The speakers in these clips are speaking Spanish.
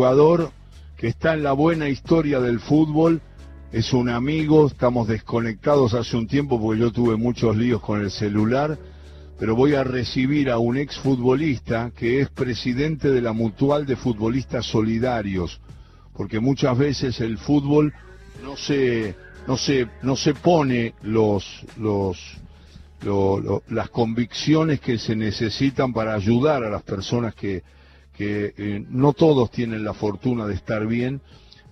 jugador que está en la buena historia del fútbol, es un amigo, estamos desconectados hace un tiempo porque yo tuve muchos líos con el celular, pero voy a recibir a un exfutbolista que es presidente de la Mutual de Futbolistas Solidarios, porque muchas veces el fútbol no se no se no se pone los los las convicciones que se necesitan para ayudar a las personas que, que eh, no todos tienen la fortuna de estar bien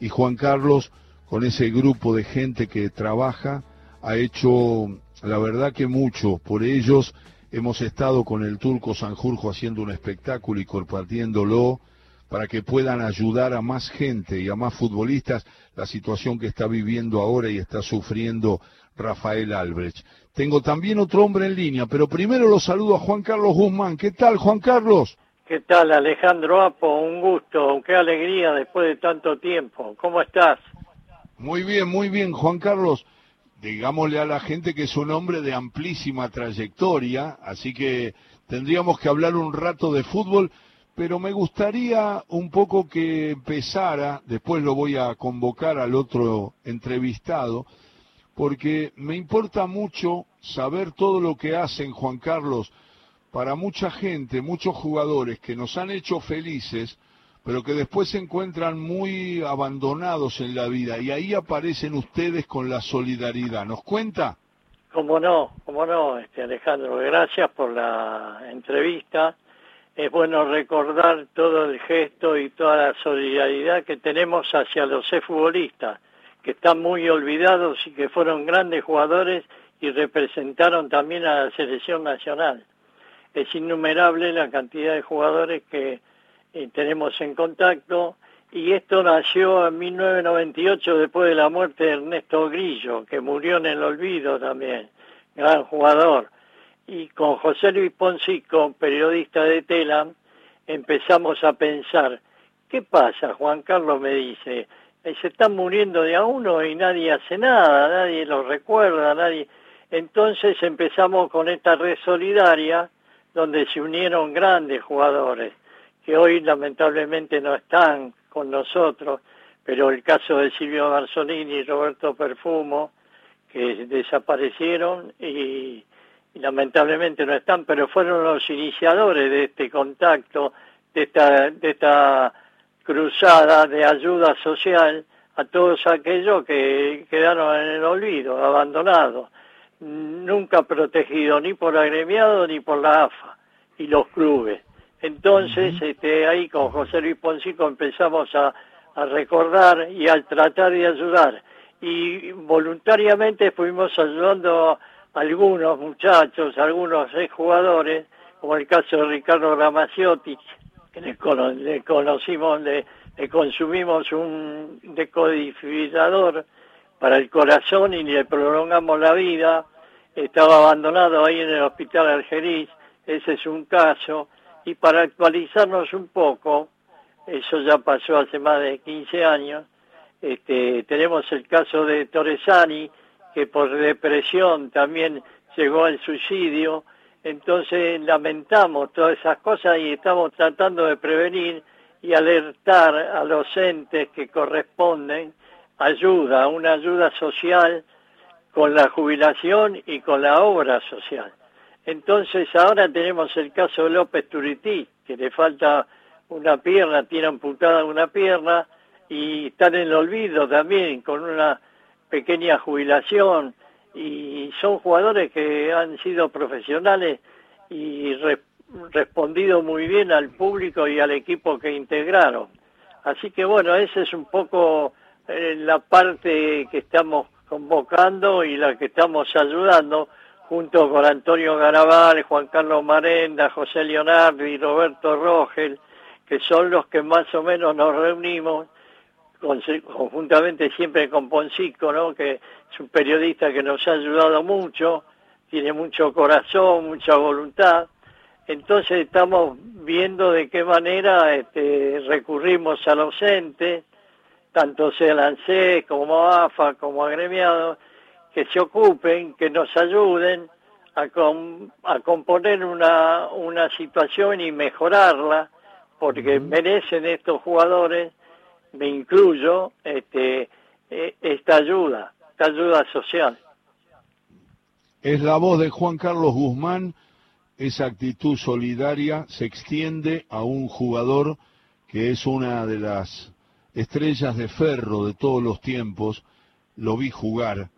y Juan Carlos con ese grupo de gente que trabaja ha hecho la verdad que mucho por ellos hemos estado con el turco Sanjurjo haciendo un espectáculo y compartiéndolo para que puedan ayudar a más gente y a más futbolistas la situación que está viviendo ahora y está sufriendo Rafael Albrecht. Tengo también otro hombre en línea, pero primero lo saludo a Juan Carlos Guzmán. ¿Qué tal, Juan Carlos? ¿Qué tal, Alejandro Apo? Un gusto, qué alegría después de tanto tiempo. ¿Cómo estás? Muy bien, muy bien, Juan Carlos. Digámosle a la gente que es un hombre de amplísima trayectoria, así que tendríamos que hablar un rato de fútbol, pero me gustaría un poco que empezara, después lo voy a convocar al otro entrevistado, porque me importa mucho saber todo lo que hacen, Juan Carlos, para mucha gente, muchos jugadores que nos han hecho felices, pero que después se encuentran muy abandonados en la vida y ahí aparecen ustedes con la solidaridad. ¿Nos cuenta? Cómo no, cómo no, este Alejandro, gracias por la entrevista. Es bueno recordar todo el gesto y toda la solidaridad que tenemos hacia los futbolistas que están muy olvidados y que fueron grandes jugadores y representaron también a la selección nacional. Es innumerable la cantidad de jugadores que eh, tenemos en contacto y esto nació en 1998 después de la muerte de Ernesto Grillo, que murió en el olvido también, gran jugador. Y con José Luis Poncico, periodista de Telam, empezamos a pensar, ¿qué pasa? Juan Carlos me dice, se están muriendo de a uno y nadie hace nada, nadie los recuerda, nadie... Entonces empezamos con esta red solidaria donde se unieron grandes jugadores que hoy lamentablemente no están con nosotros, pero el caso de Silvio Garzolini y Roberto Perfumo, que desaparecieron y, y, lamentablemente no están, pero fueron los iniciadores de este contacto, de esta, de esta cruzada de ayuda social a todos aquellos que quedaron en el olvido, abandonados, nunca protegidos ni por agremiado ni por la AFA y los clubes. Entonces, este, ahí con José Luis Poncico empezamos a, a recordar y a tratar de ayudar. Y voluntariamente fuimos ayudando a algunos muchachos, algunos jugadores, como el caso de Ricardo Ramaciotti, le, conocimos, le, consumimos un decodificador para el corazón y le prolongamos la vida. Estaba abandonado ahí en el hospital Algeriz, ese es un caso. Y para actualizarnos un poco, eso ya pasó hace más de 15 años, este, tenemos el caso de Torresani, que por depresión también llegó al suicidio, entonces lamentamos todas esas cosas y estamos tratando de prevenir y alertar a los entes que corresponden ayuda, una ayuda social con la jubilación y con la obra social. Entonces ahora tenemos el caso de López Turití, que le falta una pierna, tiene amputada una pierna y está en el olvido también con una pequeña jubilación y son jugadores que han sido profesionales y respondido muy bien al público y al equipo que integraron. Así que bueno, esa es un poco eh, la parte que estamos convocando y la que estamos ayudando junto con Antonio Garabal, Juan Carlos Marenda, José Leonardo y Roberto Rogel, que son los que más o menos nos reunimos conjuntamente siempre con Poncico, ¿no? que es un periodista que nos ha ayudado mucho, tiene mucho corazón, mucha voluntad. Entonces estamos viendo de qué manera este, recurrimos a los entes, tanto sea ANSES como AFA, como agremiados, que se ocupen, que nos ayuden a, a componer una, una situación y mejorarla, porque merecen estos jugadores me incluyo, este, eh, esta ayuda, esta ayuda social. Es la voz de Juan Carlos Guzmán, esa actitud solidaria se extiende a un jugador que es una de las estrellas de ferro de todos los tiempos, lo vi jugar,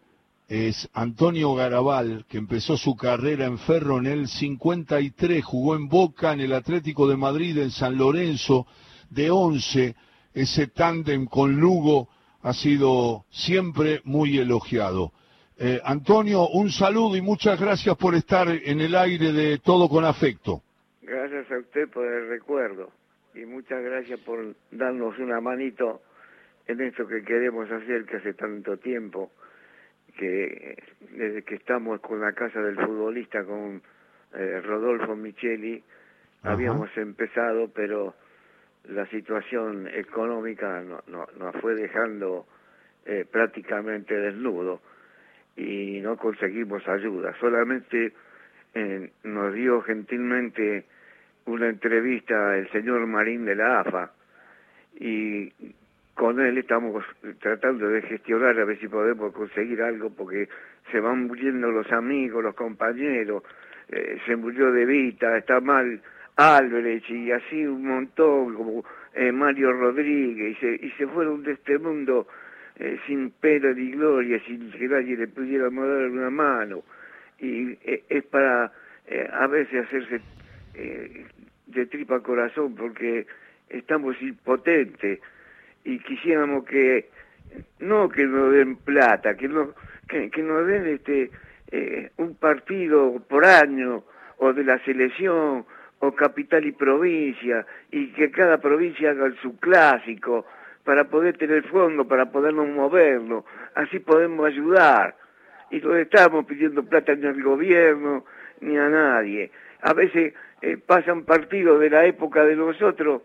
es Antonio Garabal, que empezó su carrera en Ferro en el 53, jugó en Boca, en el Atlético de Madrid, en San Lorenzo, de 11, ese tándem con Lugo ha sido siempre muy elogiado. Eh, Antonio, un saludo y muchas gracias por estar en el aire de Todo con Afecto. Gracias a usted por el recuerdo y muchas gracias por darnos una manito en esto que queremos hacer que hace tanto tiempo que desde que estamos con la casa del futbolista con eh, Rodolfo Micheli habíamos empezado pero la situación económica nos fue dejando eh, prácticamente desnudo y no conseguimos ayuda. Solamente eh, nos dio gentilmente una entrevista el señor Marín de la AFA y con él estamos tratando de gestionar a ver si podemos conseguir algo porque se van muriendo los amigos, los compañeros, eh, se murió De Vita, está mal Álvarez y así un montón como eh, Mario Rodríguez y se, y se fueron de este mundo eh, sin pena ni gloria, sin que nadie le pudiera dar una mano. Y es para a veces hacerse de tripa corazón porque estamos impotentes y quisiéramos que no que nos den plata, que no que, nos den este eh, un partido por año o de la selección o capital y provincia y que cada provincia haga su clásico para poder tener fondo, para podernos movernos, así podemos ayudar. Y no estamos pidiendo plata ni al gobierno ni a nadie. A veces eh, pasan partidos de la época de nosotros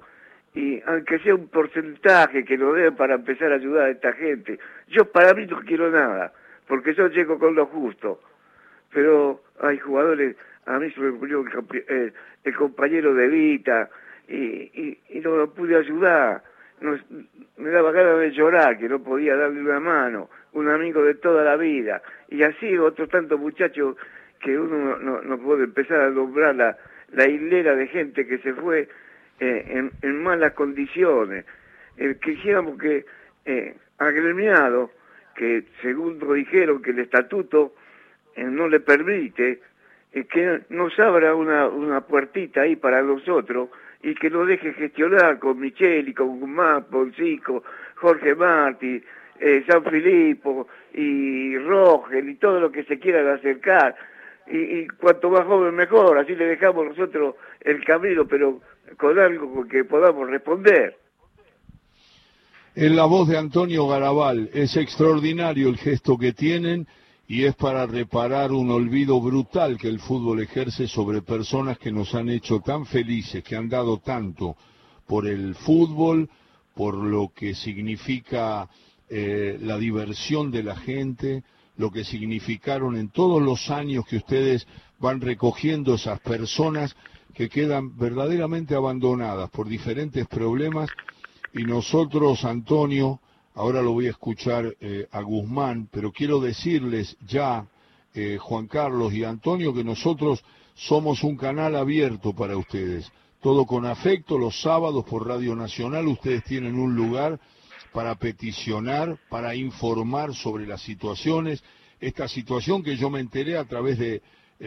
y aunque sea un porcentaje que lo den para empezar a ayudar a esta gente, yo para mí no quiero nada, porque yo llego con lo justo, pero hay jugadores, a mí se me murió el, el, compañero de Vita y, y, no lo pude ayudar, me daba ganas de llorar, que no podía darle una mano, un amigo de toda la vida, y así otros tantos muchachos que uno no, puede empezar a nombrar la, la hilera de gente que se fue eh, en, malas condiciones. Eh, quisiéramos que eh, agremiado, que según lo dijeron que el estatuto eh, no le permite, que nos abra una, puertita ahí para nosotros y que nos deje gestionar con Micheli, con Guzmán, Poncico, Jorge Martí, San Filipo y Rogel y todo lo que se quieran acercar. Y, y, cuanto más joven mejor, así le dejamos nosotros el camino, pero con algo que podamos responder. En la voz de Antonio Garabal, es extraordinario el gesto que tienen y es para reparar un olvido brutal que el fútbol ejerce sobre personas que nos han hecho tan felices, que han dado tanto por el fútbol, por lo que significa eh, la diversión de la gente, lo que significaron en todos los años que ustedes van recogiendo esas personas que quedan verdaderamente abandonadas por diferentes problemas y nosotros, Antonio, ahora lo voy a escuchar eh, a Guzmán, pero quiero decirles ya, eh, Juan Carlos y Antonio, que nosotros somos un canal abierto para ustedes. Todo con afecto, los sábados por Radio Nacional ustedes tienen un lugar para peticionar, para informar sobre las situaciones, esta situación que yo me enteré a través de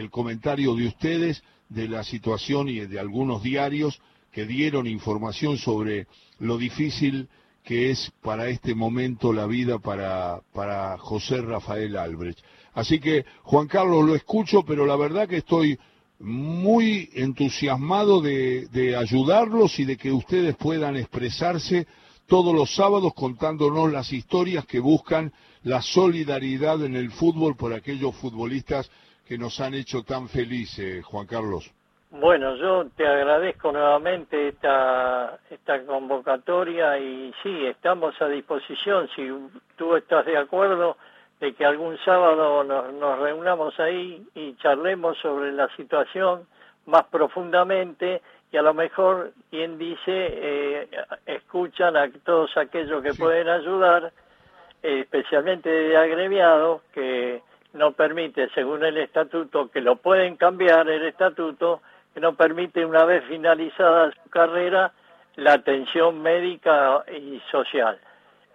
comentario de ustedes de la situación y de algunos diarios que dieron información sobre lo difícil que es para este momento la vida para, para José Rafael Albrecht. Así que, Juan Carlos, lo escucho, pero la verdad que estoy muy entusiasmado de ayudarlos y de que ustedes puedan expresarse todos los sábados contándonos las historias que buscan la solidaridad en el fútbol por aquellos futbolistas que nos han hecho tan felices, Juan Carlos. Bueno, yo te agradezco nuevamente esta, convocatoria y sí, estamos a disposición. Si tú estás de acuerdo de que algún sábado nos, nos reunamos ahí y charlemos sobre la situación más profundamente y a lo mejor quien dice eh, escuchan a todos aquellos que pueden ayudar, especialmente de agremiados, que no permite, según el estatuto, que lo pueden cambiar el estatuto, que no permite una vez finalizada su carrera la atención médica y social.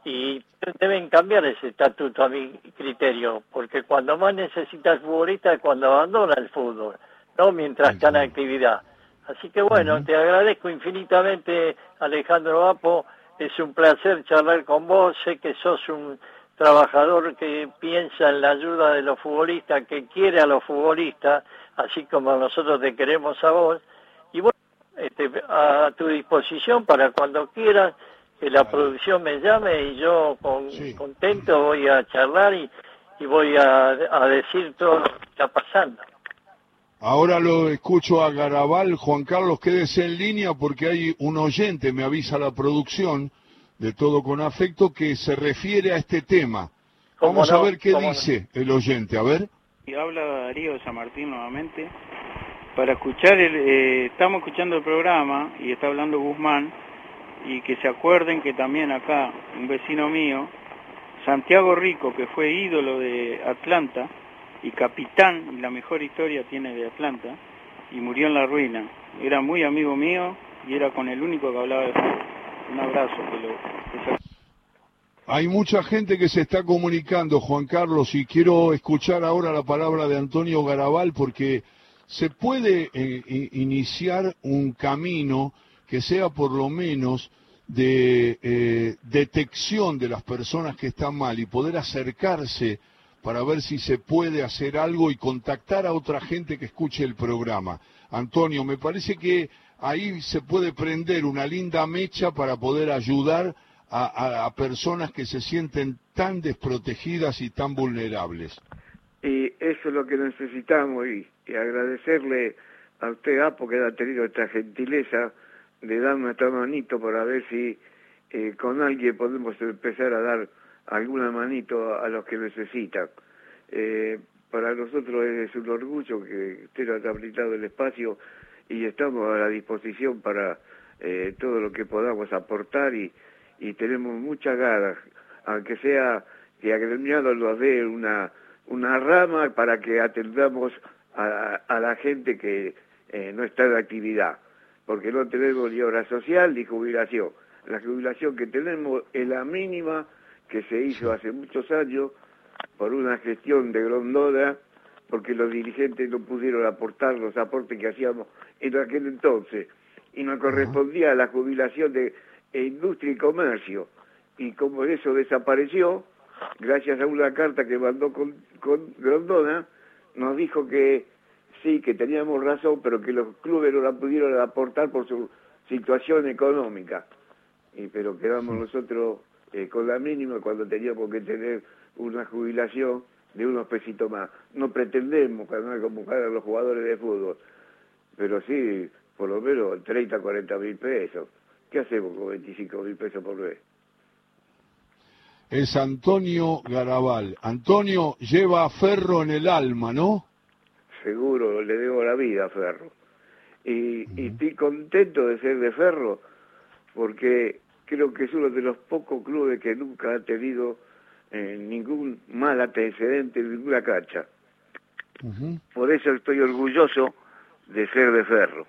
Y deben cambiar ese estatuto a mi criterio, porque cuando más necesita el futbolista es cuando abandona el fútbol, no mientras está en actividad. Así que bueno, te agradezco infinitamente, Alejandro Vapo. Es un placer charlar con vos. Sé que sos un trabajador que piensa en la ayuda de los futbolistas, que quiere a los futbolistas, así como nosotros te queremos a vos. Y bueno, este, a tu disposición para cuando quieras que la producción me llame y yo con, contento voy a charlar y, voy a, a decir todo lo que está pasando. Ahora lo escucho a Garabal. Juan Carlos, quédese en línea porque hay un oyente, me avisa la producción, de todo con afecto, que se refiere a este tema. Vamos a ver qué dice el oyente, a ver. Y habla Darío de San Martín nuevamente. Para escuchar, el, eh, estamos escuchando el programa y está hablando Guzmán, y que se acuerden que también acá, un vecino mío, Santiago Rico, que fue ídolo de Atlanta, y capitán, y la mejor historia tiene de Atlanta, y murió en la ruina. Era muy amigo mío y era con el único que hablaba de fútbol. Un abrazo. Hay mucha gente que se está comunicando, Juan Carlos, y quiero escuchar ahora la palabra de Antonio Garabal porque se puede eh, iniciar un camino que sea por lo menos de eh, detección de las personas que están mal y poder acercarse para ver si se puede hacer algo y contactar a otra gente que escuche el programa. Antonio, me parece que ahí se puede prender una linda mecha para poder ayudar a, personas que se sienten tan desprotegidas y tan vulnerables. Y eso es lo que necesitamos y, agradecerle a usted, Apo, que ha tenido esta gentileza de darme esta manito para ver si eh, con alguien podemos empezar a dar alguna manito a los que necesitan. Eh, para nosotros es un orgullo que usted nos ha habilitado el espacio y estamos a la disposición para eh, todo lo que podamos aportar y, y tenemos muchas ganas, aunque sea que agremiado nos dé una, una rama para que atendamos a, a la gente que eh, no está en actividad, porque no tenemos ni obra social ni jubilación. La jubilación que tenemos es la mínima que se hizo hace muchos años por una gestión de Grondona, porque los dirigentes no pudieron aportar los aportes que hacíamos en aquel entonces, y nos correspondía a la jubilación de industria y comercio. Y como eso desapareció, gracias a una carta que mandó con, con Grondona, nos dijo que sí, que teníamos razón, pero que los clubes no la pudieron aportar por su situación económica. Y, pero quedamos nosotros eh, con la mínima cuando teníamos que tener una jubilación de unos pesitos más. No pretendemos convocar a los jugadores de fútbol, pero sí, por lo menos 30, 40 mil pesos. ¿Qué hacemos con 25 mil pesos por mes? Es Antonio Garabal. Antonio lleva a Ferro en el alma, ¿no? Seguro, le debo la vida a Ferro. Y, y estoy contento de ser de Ferro porque creo que es uno de los pocos clubes que nunca ha tenido eh, ningún mal antecedente en ninguna cancha. Por eso estoy orgulloso de ser de Ferro,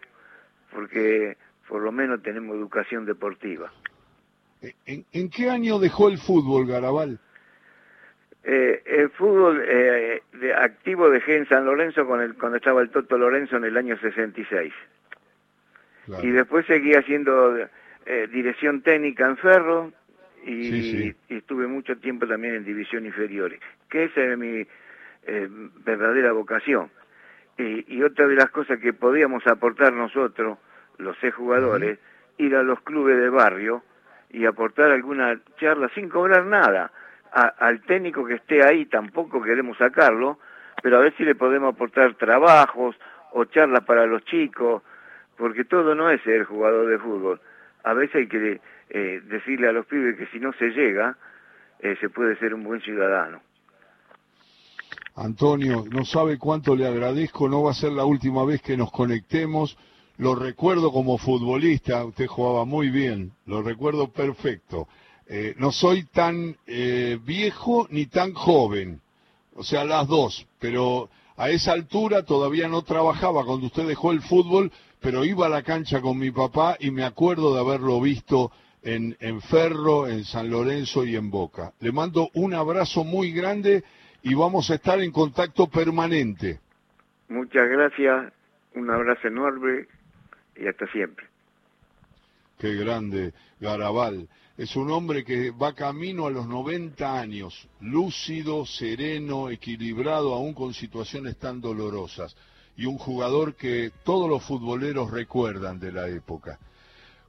porque por lo menos tenemos educación deportiva. ¿En, qué año dejó el fútbol, Garabal? Eh, el fútbol eh, de, activo dejé en San Lorenzo con el, cuando estaba el Toto Lorenzo en el año 66. Y después seguí haciendo eh, dirección técnica en Ferro y, estuve mucho tiempo también en división inferiores, que esa es mi eh, verdadera vocación. Y, otra de las cosas que podíamos aportar nosotros, los seis jugadores, ir a los clubes de barrio y aportar alguna charla sin cobrar nada. al técnico que esté ahí tampoco queremos sacarlo, pero a ver si le podemos aportar trabajos o charlas para los chicos, porque todo no es ser jugador de fútbol a veces hay que eh, decirle a los pibes que si no se llega, eh, se puede ser un buen ciudadano. Antonio, no sabe cuánto le agradezco, no va a ser la última vez que nos conectemos. lo recuerdo como futbolista, usted jugaba muy bien, lo recuerdo perfecto. Eh, no soy tan viejo ni tan joven, o sea, las dos, pero a esa altura todavía no trabajaba cuando usted dejó el fútbol, pero iba a la cancha con mi papá y me acuerdo de haberlo visto en, en Ferro, en San Lorenzo y en Boca. Le mando un abrazo muy grande y vamos a estar en contacto permanente. Muchas gracias, un abrazo enorme y hasta siempre. Qué grande, Garabal. Es un hombre que va camino a los 90 años, lúcido, sereno, equilibrado, aún con situaciones tan dolorosas. Y un jugador que todos los futboleros recuerdan de la época.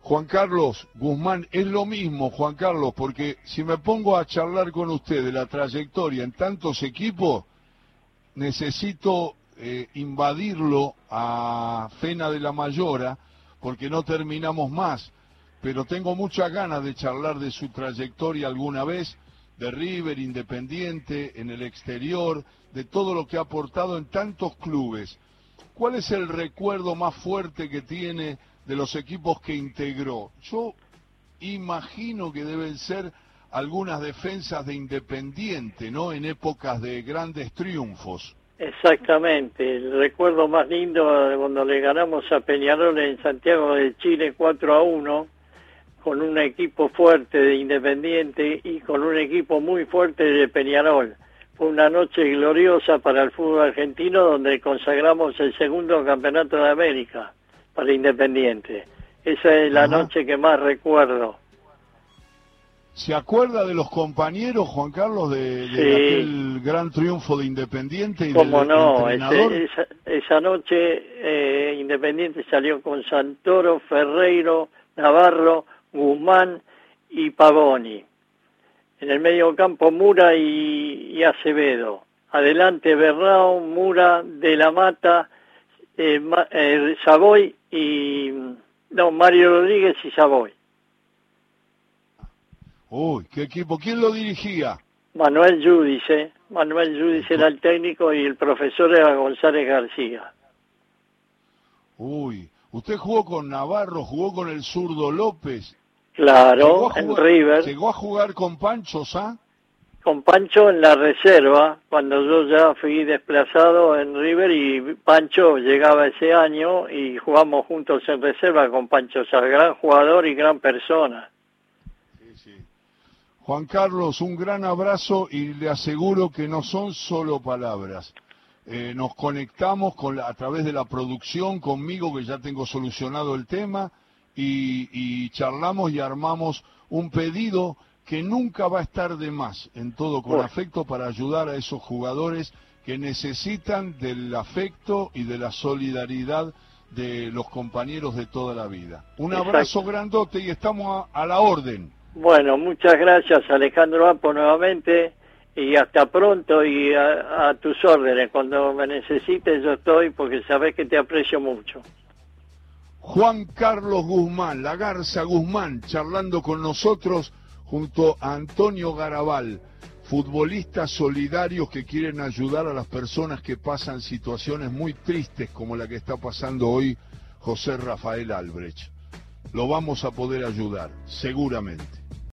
Juan Carlos Guzmán, es lo mismo, Juan Carlos, porque si me pongo a charlar con usted de la trayectoria en tantos equipos, necesito eh, invadirlo a Fena de la Mayora, porque no terminamos más, pero tengo muchas ganas de charlar de su trayectoria alguna vez, de River, Independiente, en el exterior, de todo lo que ha aportado en tantos clubes. ¿Cuál es el recuerdo más fuerte que tiene de los equipos que integró? Yo imagino que deben ser algunas defensas de Independiente, ¿no? En épocas de grandes triunfos. Exactamente, el recuerdo más lindo cuando le ganamos a Peñarol en Santiago de Chile 4 a 1, con un equipo fuerte de Independiente y con un equipo muy fuerte de Peñarol. Fue una noche gloriosa para el fútbol argentino donde consagramos el segundo campeonato de América para Independiente. Esa es la noche que más recuerdo. ¿Se acuerda de los compañeros, Juan Carlos, de, aquel gran triunfo de Independiente y ¿Cómo no? esa, noche eh, Independiente salió con Santoro, Ferreiro, Navarro, Guzmán y Pavoni. En el medio campo Mura y, Acevedo. Adelante Bernao, Mura, De la Mata, eh, eh, Savoy y... No, Mario Rodríguez y Savoy. Uy, qué equipo. ¿Quién lo dirigía? Manuel Judice. Manuel Judice era el técnico y el profesor era González García. Uy, usted jugó con Navarro, jugó con el zurdo López. Claro, en River. ¿Llegó a jugar con Pancho Sá? Con Pancho en la reserva, cuando yo ya fui desplazado en River y Pancho llegaba ese año y jugamos juntos en reserva con Pancho Sá, gran jugador y gran persona. Juan Carlos, un gran abrazo y le aseguro que no son solo palabras. Eh, nos conectamos con a través de la producción conmigo, que ya tengo solucionado el tema, y, charlamos y armamos un pedido que nunca va a estar de más, en todo con afecto, para ayudar a esos jugadores que necesitan del afecto y de la solidaridad de los compañeros de toda la vida. Un abrazo grandote y estamos a la orden. Bueno, muchas gracias Alejandro Apo nuevamente y hasta pronto y a, tus órdenes. Cuando me necesites yo estoy porque sabes que te aprecio mucho. Juan Carlos Guzmán, la Garza Guzmán, charlando con nosotros junto a Antonio Garabal, futbolistas solidarios que quieren ayudar a las personas que pasan situaciones muy tristes como la que está pasando hoy José Rafael Albrecht. Lo vamos a poder ayudar, seguramente.